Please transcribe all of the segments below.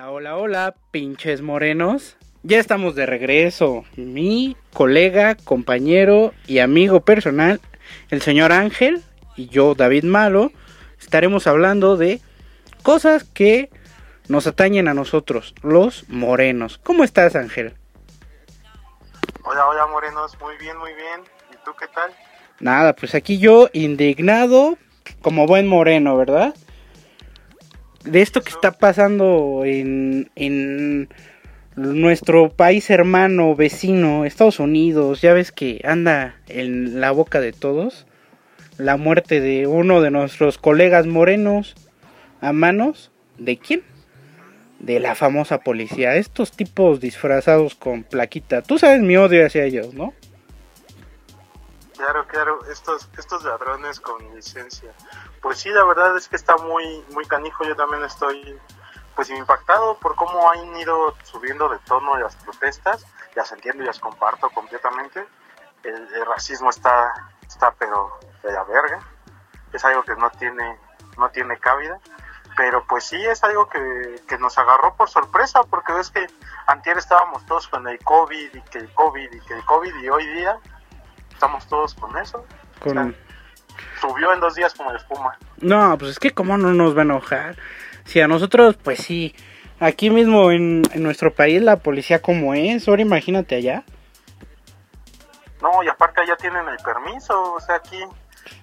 Hola, hola, hola, pinches morenos. Ya estamos de regreso. Mi colega, compañero y amigo personal, el señor Ángel, y yo, David Malo, estaremos hablando de cosas que nos atañen a nosotros, los morenos. ¿Cómo estás, Ángel? Hola, hola, morenos. Muy bien, muy bien. ¿Y tú qué tal? Nada, pues aquí yo indignado como buen moreno, ¿verdad? De esto que está pasando en, en nuestro país hermano, vecino, Estados Unidos, ya ves que anda en la boca de todos la muerte de uno de nuestros colegas morenos a manos de quién? De la famosa policía, estos tipos disfrazados con plaquita. Tú sabes mi odio hacia ellos, ¿no? Claro, claro, estos, estos ladrones con licencia. Pues sí, la verdad es que está muy, muy canijo. Yo también estoy pues impactado por cómo han ido subiendo de tono las protestas. Las entiendo y las comparto completamente. El, racismo está, está pero de la verga. Es algo que no tiene, no tiene cabida. Pero pues sí es algo que, que nos agarró por sorpresa porque ves que antier estábamos todos con el COVID y que el COVID y que el COVID y hoy día estamos todos con eso. Con... subió en dos días como espuma. No, pues es que cómo no nos va a enojar. Si a nosotros, pues sí, aquí mismo en, nuestro país la policía como es, ahora imagínate allá. No, y aparte allá tienen el permiso, o sea, aquí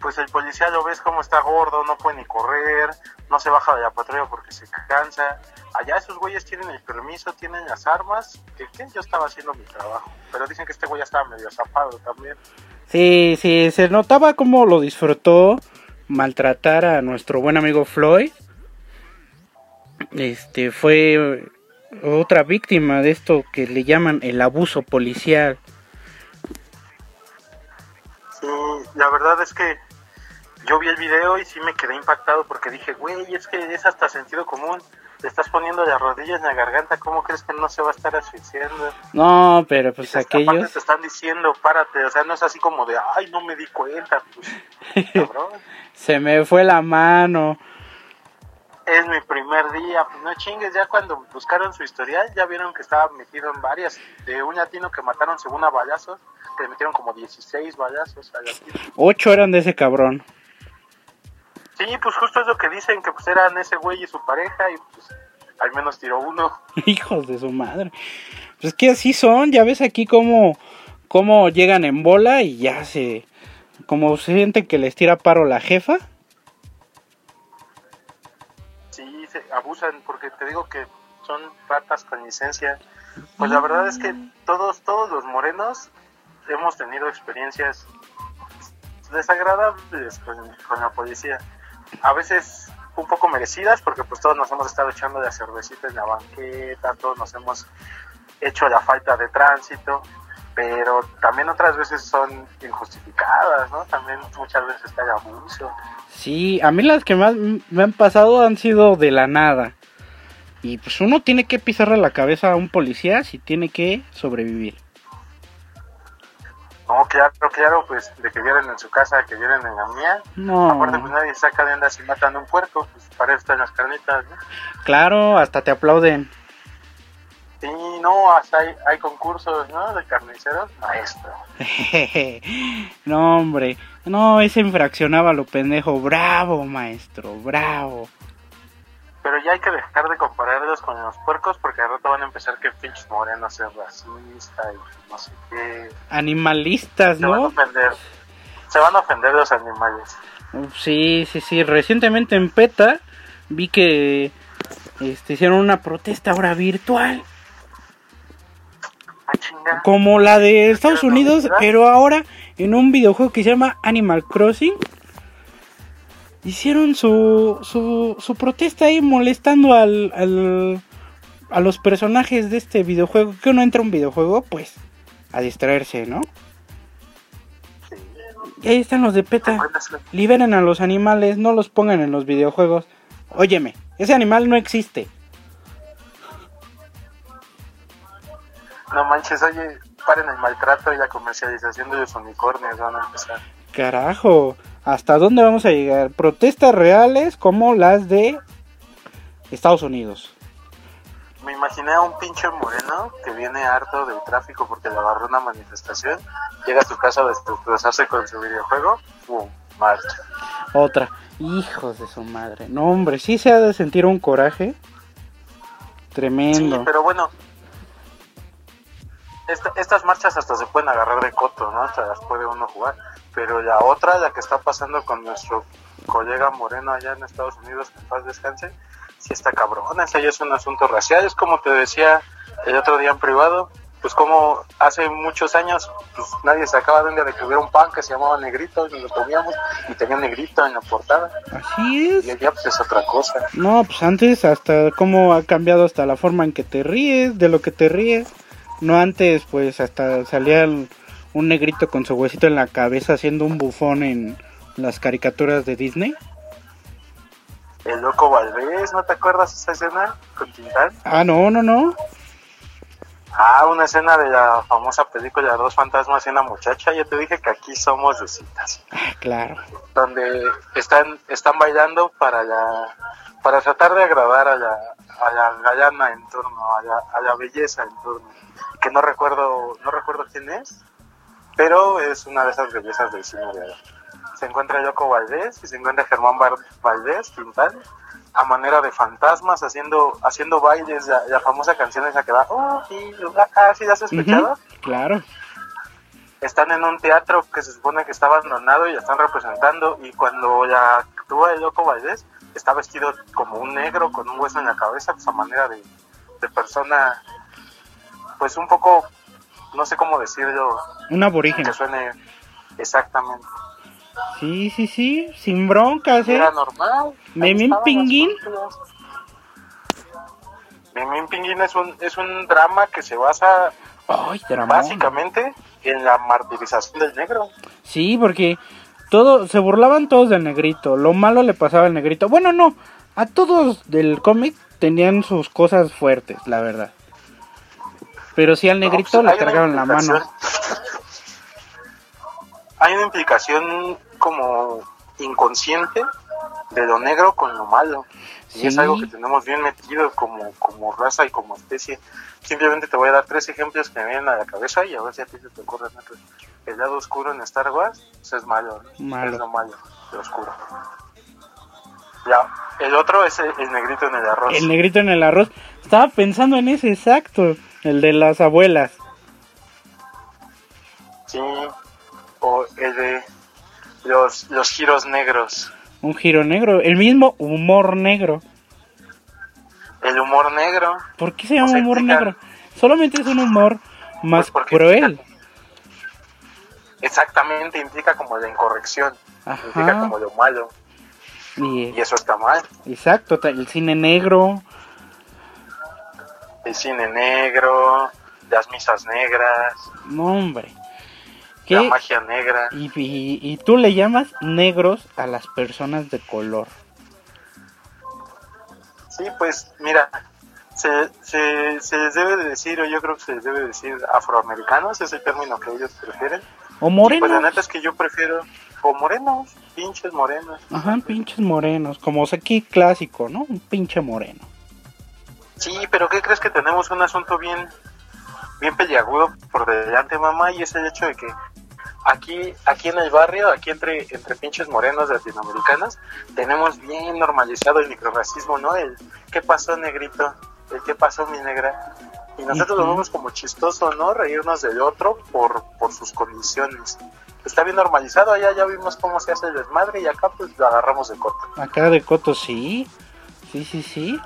pues el policía lo ves como está gordo, no puede ni correr, no se baja de la patrulla porque se cansa. Allá esos güeyes tienen el permiso, tienen las armas, que, yo estaba haciendo mi trabajo, pero dicen que este güey ya estaba medio zafado también. Sí, sí, se notaba como lo disfrutó maltratar a nuestro buen amigo Floyd. Este fue otra víctima de esto que le llaman el abuso policial. Sí, la verdad es que yo vi el video y sí me quedé impactado porque dije, güey, es que es hasta sentido común. Te estás poniendo las rodillas en la garganta, ¿cómo crees que no se va a estar asfixiando? No, pero pues aquellos... te están diciendo, párate, o sea, no es así como de, ay, no me di cuenta, pues, cabrón. se me fue la mano. Es mi primer día, pues no chingues, ya cuando buscaron su historial ya vieron que estaba metido en varias, de un latino que mataron según a balazos, que le metieron como 16 balazos al latino. Ocho eran de ese cabrón. Sí, pues justo es lo que dicen, que pues eran ese güey y su pareja y pues al menos tiró uno. Hijos de su madre. Pues que así son, ya ves aquí cómo, cómo llegan en bola y ya se... Como se sienten que les tira paro la jefa. Sí, se abusan porque te digo que son ratas con licencia. Pues la verdad es que todos, todos los morenos hemos tenido experiencias desagradables con la policía a veces un poco merecidas, porque pues todos nos hemos estado echando de cervecita en la banqueta, todos nos hemos hecho la falta de tránsito, pero también otras veces son injustificadas, ¿no? También muchas veces está el abuso. Sí, a mí las que más me han pasado han sido de la nada. Y pues uno tiene que pisarle la cabeza a un policía si tiene que sobrevivir. No, claro, claro, pues de que vieran en su casa, que vieran en la mía. No. Aparte, pues nadie saca de andas y matan un puerco, pues para eso están las carnitas, ¿no? Claro, hasta te aplauden. Sí, no, hasta hay, hay concursos, ¿no? De carniceros, maestro. no, hombre, no, ese infraccionaba lo pendejo. Bravo, maestro, bravo pero ya hay que dejar de compararlos con los puercos porque de rato van a empezar que pinches morenos es racista y no sé qué. Animalistas, ¿no? Se van a ofender, se van a ofender los animales. Sí, sí, sí. Recientemente en PETA vi que este, hicieron una protesta ahora virtual. Ah, Como la de Estados Unidos, pero ahora en un videojuego que se llama Animal Crossing hicieron su, su, su protesta ahí molestando al, al, a los personajes de este videojuego. Que uno entra a un videojuego, pues, a distraerse, ¿no? Y ahí están los de PETA. Liberen a los animales, no los pongan en los videojuegos. Óyeme, ese animal no existe. No manches, oye, paren el maltrato y la comercialización de los unicornios, van a empezar. Carajo, ¿hasta dónde vamos a llegar? Protestas reales como las de Estados Unidos. me imaginé a un pinche moreno que viene harto del tráfico porque le agarró una manifestación, llega a su casa a destrozarse con su videojuego, ¡pum! marcha. Otra. Hijos de su madre. No, hombre, sí se ha de sentir un coraje. Tremendo. Sí, pero bueno, esta- estas marchas hasta se pueden agarrar de coto, ¿no? Hasta las puede uno jugar. Pero la otra, la que está pasando con nuestro colega Moreno allá en Estados Unidos, que en paz descanse, sí está cabrón. Ese ya es un asunto racial. Es como te decía el otro día en privado, pues como hace muchos años, pues nadie sacaba de un día de que hubiera un pan que se llamaba Negrito y nos lo comíamos y tenía Negrito en la portada. Así Y es. allá pues es otra cosa. No, pues antes hasta cómo ha cambiado hasta la forma en que te ríes, de lo que te ríes. No antes, pues hasta salía el- un negrito con su huesito en la cabeza haciendo un bufón en las caricaturas de Disney. El loco Valdés, ¿no te acuerdas esa escena con Tintán? Ah, no, no, no. Ah, una escena de la famosa película Dos fantasmas y una muchacha. Yo te dije que aquí somos de citas, Ah, claro. donde están están bailando para la, para tratar de agradar a la, a la gallana en turno, a la, a la belleza en turno. Que no recuerdo no recuerdo quién es, pero es una de esas bellezas del cine de ahora. Se encuentra Yoko Valdés y se encuentra Germán Bar- Valdés, Quintán, a manera de fantasmas haciendo haciendo bailes, la, la famosa canción esa que va, oh, sí, ah, sí, ¿la has escuchado? Claro. Están en un teatro que se supone que está abandonado y la están representando y cuando la actúa loco Valdés está vestido como un negro con un hueso en la cabeza, pues a manera de, de persona, pues un poco, no sé cómo decirlo, Un aborigen. que suene exactamente. Sí, sí, sí. Sin broncas, ¿eh? Era normal. Memín Pinguín. Memín Pinguín es un, es un drama que se basa Ay, básicamente en la martirización del negro. Sí, porque todo se burlaban todos del negrito. Lo malo le pasaba al negrito. Bueno, no. A todos del cómic tenían sus cosas fuertes, la verdad. Pero sí al negrito No, pues, le cargaron la mano. Hay una implicación como inconsciente de lo negro con lo malo. Y es algo que tenemos bien metido como, como raza y como especie. Simplemente te voy a dar tres ejemplos que me vienen a la cabeza y a ver si a ti se te ocurren otros. El lado oscuro en Star Wars es malo, ¿no? Malo. es lo malo, lo oscuro. Ya, el otro es el, el negrito en el arroz. El negrito en el arroz. Estaba pensando en ese exacto. El de las abuelas. Sí, o el de los, los giros negros. Un giro negro. El mismo humor negro. El humor negro. ¿Por qué se llama O sea, humor implica- negro? Solamente es un humor más Pues cruel. Exactamente, implica como la incorrección. Implica Ajá. como lo malo. Y, Y eso está mal. exacto, el cine negro. El cine negro, las misas negras, No, hombre. la magia negra. Y, y- y tú le llamas negros a las personas de color. Sí, pues mira, se, se, se les debe de decir, o yo creo que se les debe decir afroamericanos, es el término que ellos prefieren. O Pues la morenos. neta es que yo prefiero, o morenos, pinches morenos. Ajá, pinches morenos. Como aquí clásico, ¿no? Un pinche moreno. Sí, pero ¿qué crees que tenemos un asunto bien, bien peliagudo por delante, mamá? Y es el hecho de que aquí, aquí en el barrio, aquí entre, entre pinches morenos latinoamericanos, tenemos bien normalizado el microracismo, ¿no? El ¿qué pasó, negrito? El ¿qué pasó, mi negra? Y nosotros lo vemos como chistoso, ¿no? Reírnos del otro por, por sus condiciones. Está bien normalizado, allá ya vimos cómo se hace el desmadre y acá pues lo agarramos de corto. Acá de Coto, sí. Sí, sí, sí.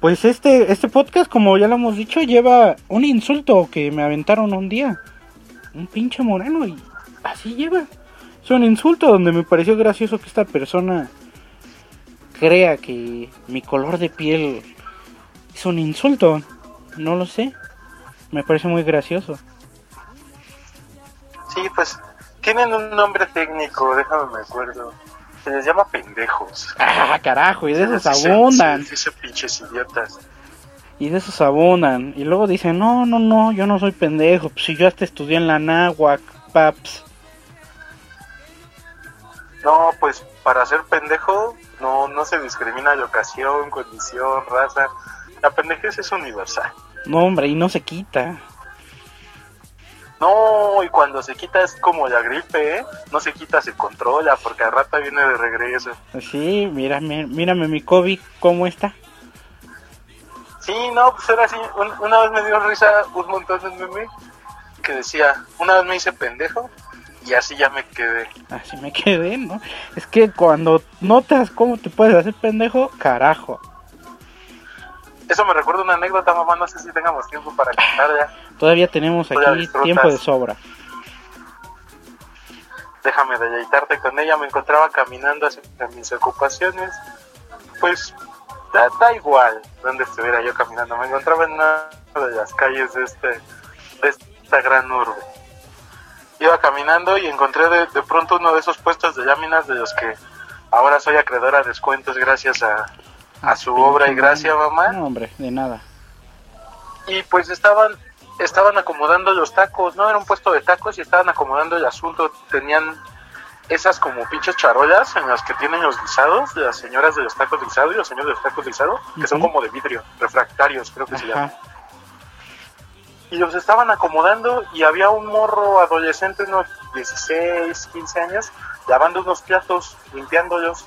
Pues este, este podcast, como ya lo hemos dicho, lleva un insulto que me aventaron un día. Un pinche moreno y así lleva. Es un insulto donde me pareció gracioso que esta persona crea que mi color de piel es un insulto. No lo sé. Me parece muy gracioso. Sí, pues tienen un nombre técnico, déjame me acuerdo. Se les llama pendejos. Ah, carajo, y de esos abundan. dice pinches idiotas. Y de esos abundan. Y luego dicen, no, no, no, yo no soy pendejo. Pues si yo hasta estudié en la náhuac, paps. No, pues para ser pendejo no, no se discrimina de ocasión, condición, raza. la pendejez es universal. No, hombre, y no se quita. No, y cuando se quita es como la gripe, ¿eh? No se quita, se controla, porque al rato viene de regreso. Sí, mírame, mírame mi COVID, ¿cómo está? Sí, no, pues era así. Un- una vez me dio risa un montón de meme que decía, una vez me hice pendejo y así ya me quedé. Así me quedé, ¿no? Es que cuando notas cómo te puedes hacer pendejo, carajo. Eso me recuerda una anécdota, mamá, no sé si tengamos tiempo para contar ya. Todavía tenemos Tú aquí tiempo de sobra. Déjame deleitarte con ella, me encontraba caminando hacia mis ocupaciones. Pues da, da igual donde estuviera yo caminando, me encontraba en una de las calles de, este, de esta gran urbe. Iba caminando y encontré de, de pronto uno de esos puestos de láminas de los que ahora soy acreedora de descuentos gracias a, a su obra y gracia, mamá. No, hombre, de nada. y pues estaban estaban acomodando los tacos, ¿no? Era un puesto de tacos y estaban acomodando el asunto. Tenían esas como pinches charolas en las que tienen los guisados, las señoras de los tacos guisados y los señores de los tacos guisados, que son como de vidrio, refractarios, creo que se llaman. Y los estaban acomodando y había un morro adolescente, unos 16, 15 años, lavando unos platos, limpiándolos.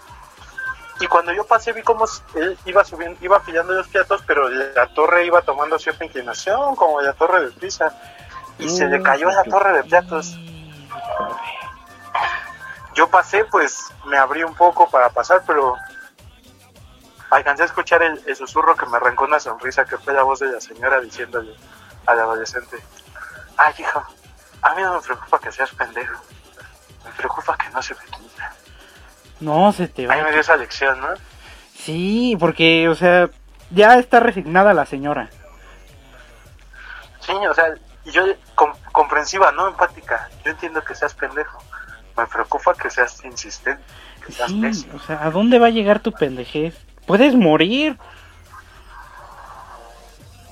Y cuando yo pasé vi cómo él iba subiendo, iba afilando los platos, pero la torre iba tomando cierta inclinación, como la torre de Pisa. Y se le cayó la torre de platos. Yo pasé, pues me abrí un poco para pasar, pero alcancé a escuchar el, el susurro que me arrancó una sonrisa, que fue la voz de la señora diciéndole al adolescente, ay hijo, a mí no me preocupa que seas pendejo, me preocupa que no se me quita. No, se te va. Ahí me dio esa lección, ¿no? Sí, porque, o sea, ya está resignada la señora. Sí, o sea, yo com- comprensiva, no empática, yo entiendo que seas pendejo, me preocupa que seas insistente, que seas Sí, necio. o sea, ¿a dónde va a llegar tu pendejez? Puedes morir.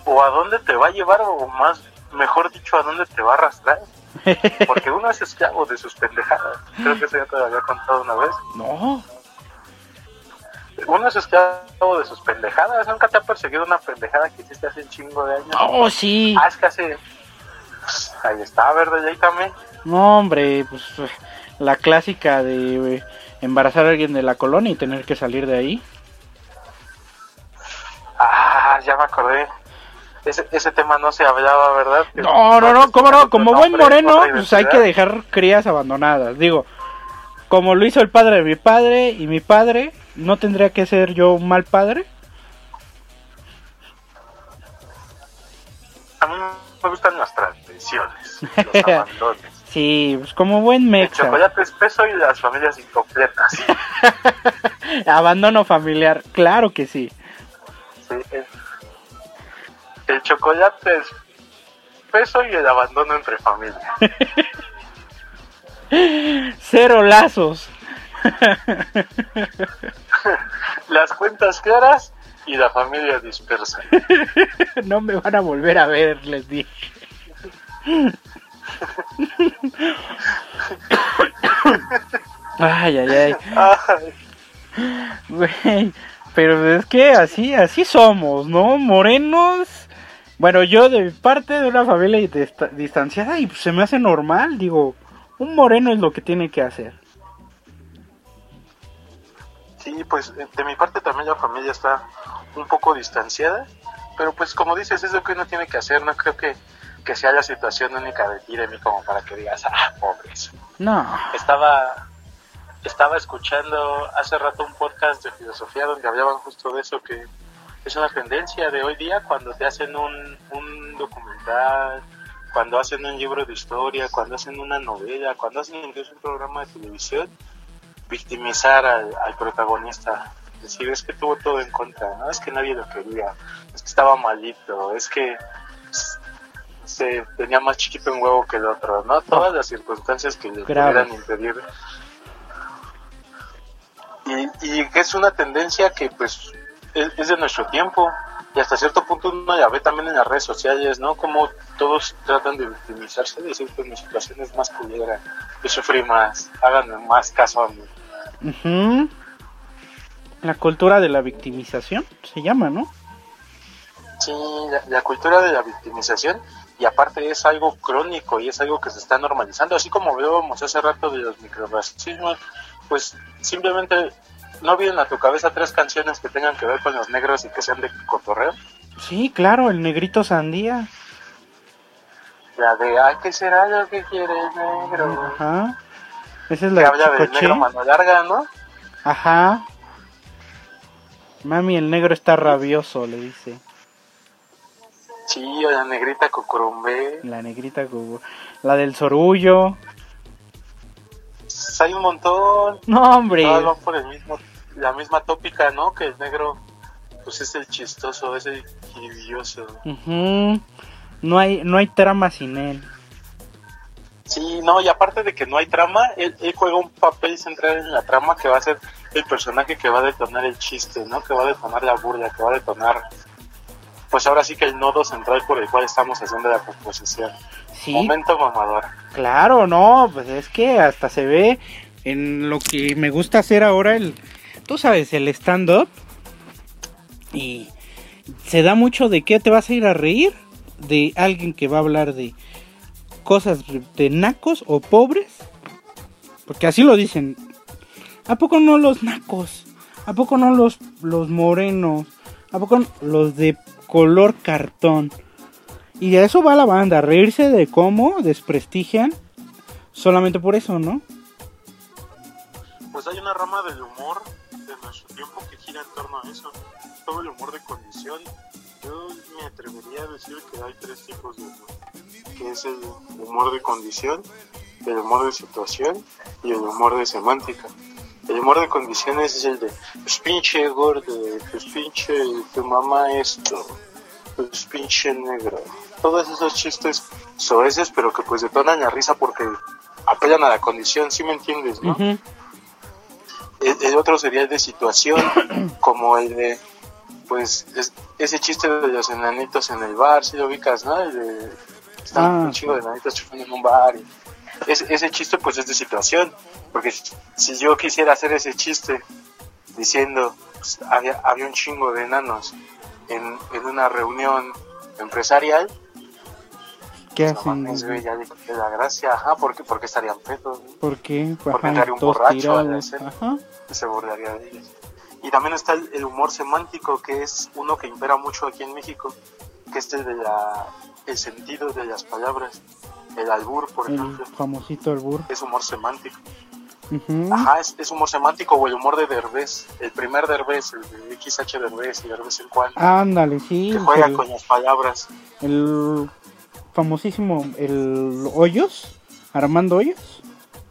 o a dónde te va a llevar o más mejor dicho a dónde te va a arrastrar porque uno es esclavo de sus pendejadas. Creo que eso ya te lo había contado una vez. No, uno es esclavo de sus pendejadas. Nunca te ha perseguido una pendejada que hiciste hace un chingo de años. Oh, sí. ah es que hace pues, ahí está ahí también. No, hombre, pues la clásica de eh, embarazar a alguien de la colonia y tener que salir de ahí. ah ya me acordé ese, ese tema no se hablaba verdad Que- No, no, no, cómo no, como buen moreno, pues hay que dejar crías abandonadas. Digo, como lo hizo el padre de mi padre y mi padre, ¿no tendría que ser yo un mal padre? a mí me gustan las tradiciones los abandones Sí, pues como buen el mexa. chocolate espeso y las familias incompletas Abandono familiar, claro que sí. Sí, el, el chocolate es peso y el abandono entre familia. Cero lazos. Las cuentas claras y la familia dispersa. no me van a volver a ver, les dije. ay, ay, ay. Pero es que así, así somos, ¿no? Morenos. Bueno, yo de parte de una familia dista- distanciada y pues, se me hace normal, digo, un moreno es lo que tiene que hacer. sí, pues de mi parte también la familia está un poco distanciada, pero pues como dices, es lo que uno tiene que hacer, no creo que, que sea la situación única de ti, de mí, como para que digas, ah, pobres. No, Estaba, estaba escuchando hace rato un podcast de filosofía donde hablaban justo de eso, que es una tendencia de hoy día cuando te hacen un, un documental, cuando hacen un libro de historia, cuando hacen una novela, cuando hacen incluso un programa de televisión, victimizar al, al protagonista. Decir, es que tuvo todo en contra, ¿no? es que nadie lo quería, es que estaba malito, es que se tenía más chiquito un huevo que el otro, ¿no? Todas las circunstancias que le pudieran impedir. Y, y es una tendencia que pues es, es de nuestro tiempo y hasta cierto punto uno la ve también en las redes sociales, ¿no? Como todos tratan de victimizarse, de decir, pues mi situación es más culera, yo sufrí más, háganme más caso a mí. Ujú. La cultura de la victimización se llama, ¿no? Sí, la, cultura de la victimización y aparte es algo crónico y es algo que se está normalizando, así como vemos hace rato de los microracismos, pues simplemente no vienen a tu cabeza tres canciones que tengan que ver con los negros y que sean de cotorreo. Sí, claro, el negrito sandía. La de, ay, ¿qué será lo que quiere el negro? Ajá. Esa es la que habla del negro mano larga, ¿no? Ajá. Mami, el negro está rabioso, le dice. Sí, o la negrita Cucurumbe. La negrita Cucurumbe. La del Sorullo. Hay un montón. No, hombre. Todos por el mismo, la misma tópica, ¿no? Que el negro, pues es el chistoso, es el idioso. No hay, no hay trama sin él. Sí, no, y aparte de que no hay trama, él, juega un papel central en la trama que va a ser el personaje que va a detonar el chiste, ¿no? Que va a detonar la burla, que va a detonar, pues ahora sí que el nodo central por el cual estamos haciendo la composición. Sí. Momento mamador. Claro, no, pues es que hasta se ve en lo que me gusta hacer ahora, el, tú sabes, el stand-up. Y se da mucho de qué te vas a ir a reír de alguien que va a hablar de cosas de nacos o pobres. Porque así lo dicen. ¿A poco no los nacos? ¿A poco no los, los morenos? ¿A poco los de color cartón? Y de eso va la banda, reírse de cómo desprestigian solamente por eso, ¿no? Pues hay una rama del humor de nuestro tiempo que gira en torno a eso. Todo el humor de condición yo me atrevería a decir que hay tres tipos de humor, que es el humor de condición, el humor de situación y el humor de semántica. El humor de condiciones es el de, pues pinche gordo, pues pinche tu mamá esto, pues pinche negro. Todos esos chistes soeces, pero que pues detonan la risa porque apelan a la condición, ¿sí me entiendes, no? el, otro sería el de situación, como el de, pues es, ese chiste de los enanitos en el bar, si lo ubicas, ¿no? de, están ah. un chingo de enanitos chupando en un bar. Y ese, ese chiste pues es de situación, porque si yo quisiera hacer ese chiste diciendo, pues, había, había un chingo de enanos en, en una reunión empresarial, ¿Qué hacen? ya la gracia, ajá, porque, porque estarían pedos. ¿Por qué? Porque entraría un borracho a la escena, se borraría de ellos. Y también está el, humor semántico, que es uno que impera mucho aquí en México, que es el de la, el sentido de las palabras. El albur, por ejemplo. El famosito albur. Es humor semántico. Ajá, es, humor semántico o el humor de Derbez. El primer Derbez, el de XH Derbez y Derbez el cual. Ándale, sí. Que juega con las palabras. El famosísimo, el Hoyos, Armando Hoyos.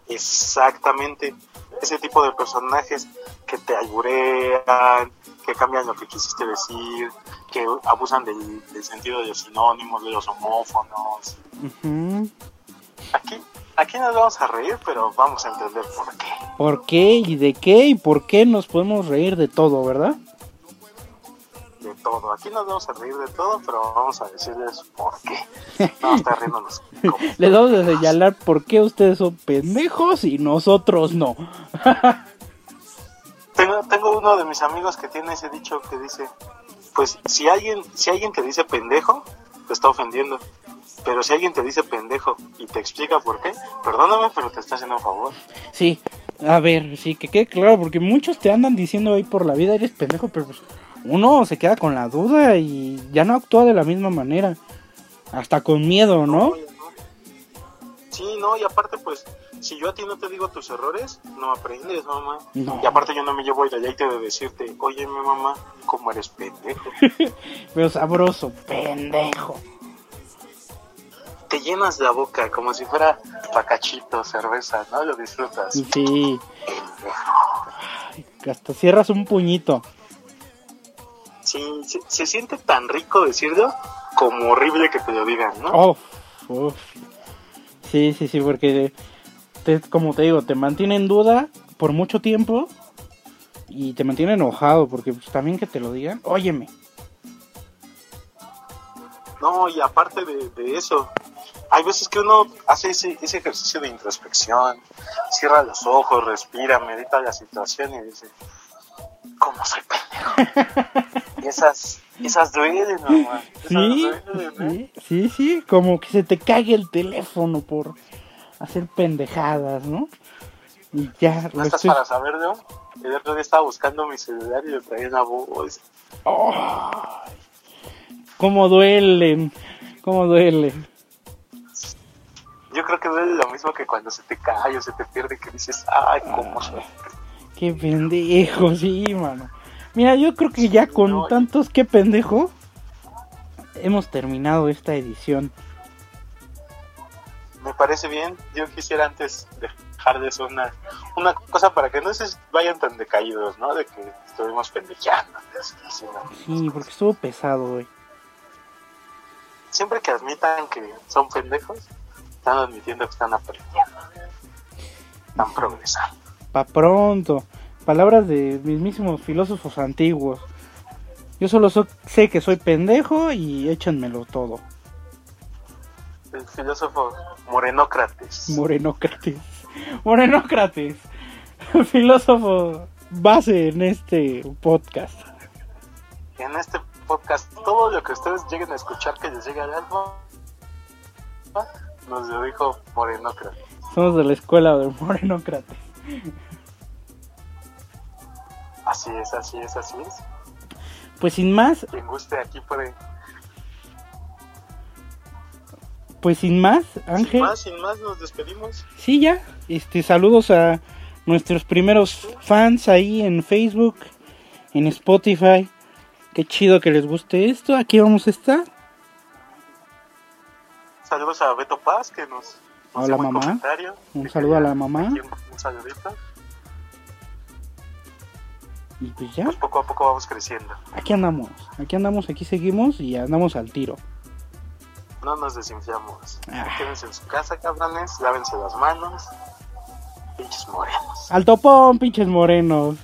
Exactamente ese tipo de personajes que te alburean, que cambian lo que quisiste decir, que abusan del, sentido de los sinónimos, de los homófonos. Aquí, aquí nos vamos a reír, pero vamos a entender por qué. ¿Por qué y de qué y por qué nos podemos reír de todo, verdad? De todo. Aquí nos vamos a reír de todo, pero vamos a decirles por qué. Vamos a estar riéndonos. Les vamos a señalar por qué ustedes son pendejos y nosotros no. tengo, tengo uno de mis amigos que tiene ese dicho que dice, pues si alguien, si alguien te dice pendejo, te está ofendiendo. Pero si alguien te dice pendejo y te explica por qué, perdóname, pero te está haciendo un favor. Sí, a ver, sí, que quede claro, porque muchos te andan diciendo ahí por la vida, eres pendejo, pero pues uno se queda con la duda y ya no actúa de la misma manera. Hasta con miedo, ¿no? Sí, no, y aparte, pues, si yo a ti no te digo tus errores, no aprendes, mamá. Y aparte, yo no me llevo el deleite de decirte, oye, mi mamá, ¿cómo eres pendejo? Pero sabroso, pendejo. Te llenas la boca como si fuera bacachito, cerveza, ¿no? Lo disfrutas. Sí. hasta cierras un puñito. Sí, se, siente tan rico decirlo como horrible que te lo digan, ¿no? Oh, Sí, sí, sí, porque te, como te digo, te mantiene en duda por mucho tiempo y te mantiene enojado porque pues, también que te lo digan, óyeme. No, y aparte de, eso, hay veces que uno hace ese, ese ejercicio de introspección, cierra los ojos, respira, medita la situación y dice, ¿cómo soy pendejo? y esas, Esas duelen, mamá. Esas Sí, duelen, ¿eh? sí, sí, sí, como que se te cague el teléfono por hacer pendejadas, ¿no? Y ya, ¿No estás estoy... para saberlo? El otro día estaba buscando mi celular y le traía una voz. ¡Ay! ¿Cómo duelen? ¿Cómo duelen? Yo creo que duele lo mismo que cuando se te cae o se te pierde, que dices, ay, cómo. Qué pendejo, sí, mano. Mira, yo creo que ya con No, tantos qué pendejo hemos terminado esta edición. Me parece bien. Yo quisiera antes dejar de eso una, una cosa para que no se vayan tan decaídos, ¿no? De que estuvimos pendejeando. Sí, porque estuvo pesado hoy. Siempre que admitan que son pendejos, están admitiendo que están aprendiendo. Están progresando. Pa' pronto. Palabras de mismísimos filósofos antiguos. Yo solo so- sé que soy pendejo y échanmelo todo. El filósofo Morenócrates. Morenócrates. Morenócrates. Filósofo base en este podcast. en este podcast todo lo que ustedes lleguen a escuchar que les llegue al alma nos lo dijo Morenócrates. Somos de la escuela de Morenócrates. Así es, así es, así es. Pues sin más, Quien guste aquí puede. pues sin más, Sin Ángel. más, sin más, nos despedimos. Sí, ya. Este, saludos a nuestros primeros fans ahí en Facebook, en Spotify. Qué chido que les guste esto. Aquí vamos a estar. Saludos a Beto Paz que nos. nos Hola, un mamá. Un Que saludo a la mamá. Un, un saludito. Y pues ya, Pues poco a poco vamos creciendo. aquí andamos. Aquí andamos, aquí seguimos y andamos al tiro. No nos desinflamos. Ah. Quédense en su casa, cabrones. Lávense las manos. Pinches morenos. Al topón, pinches morenos.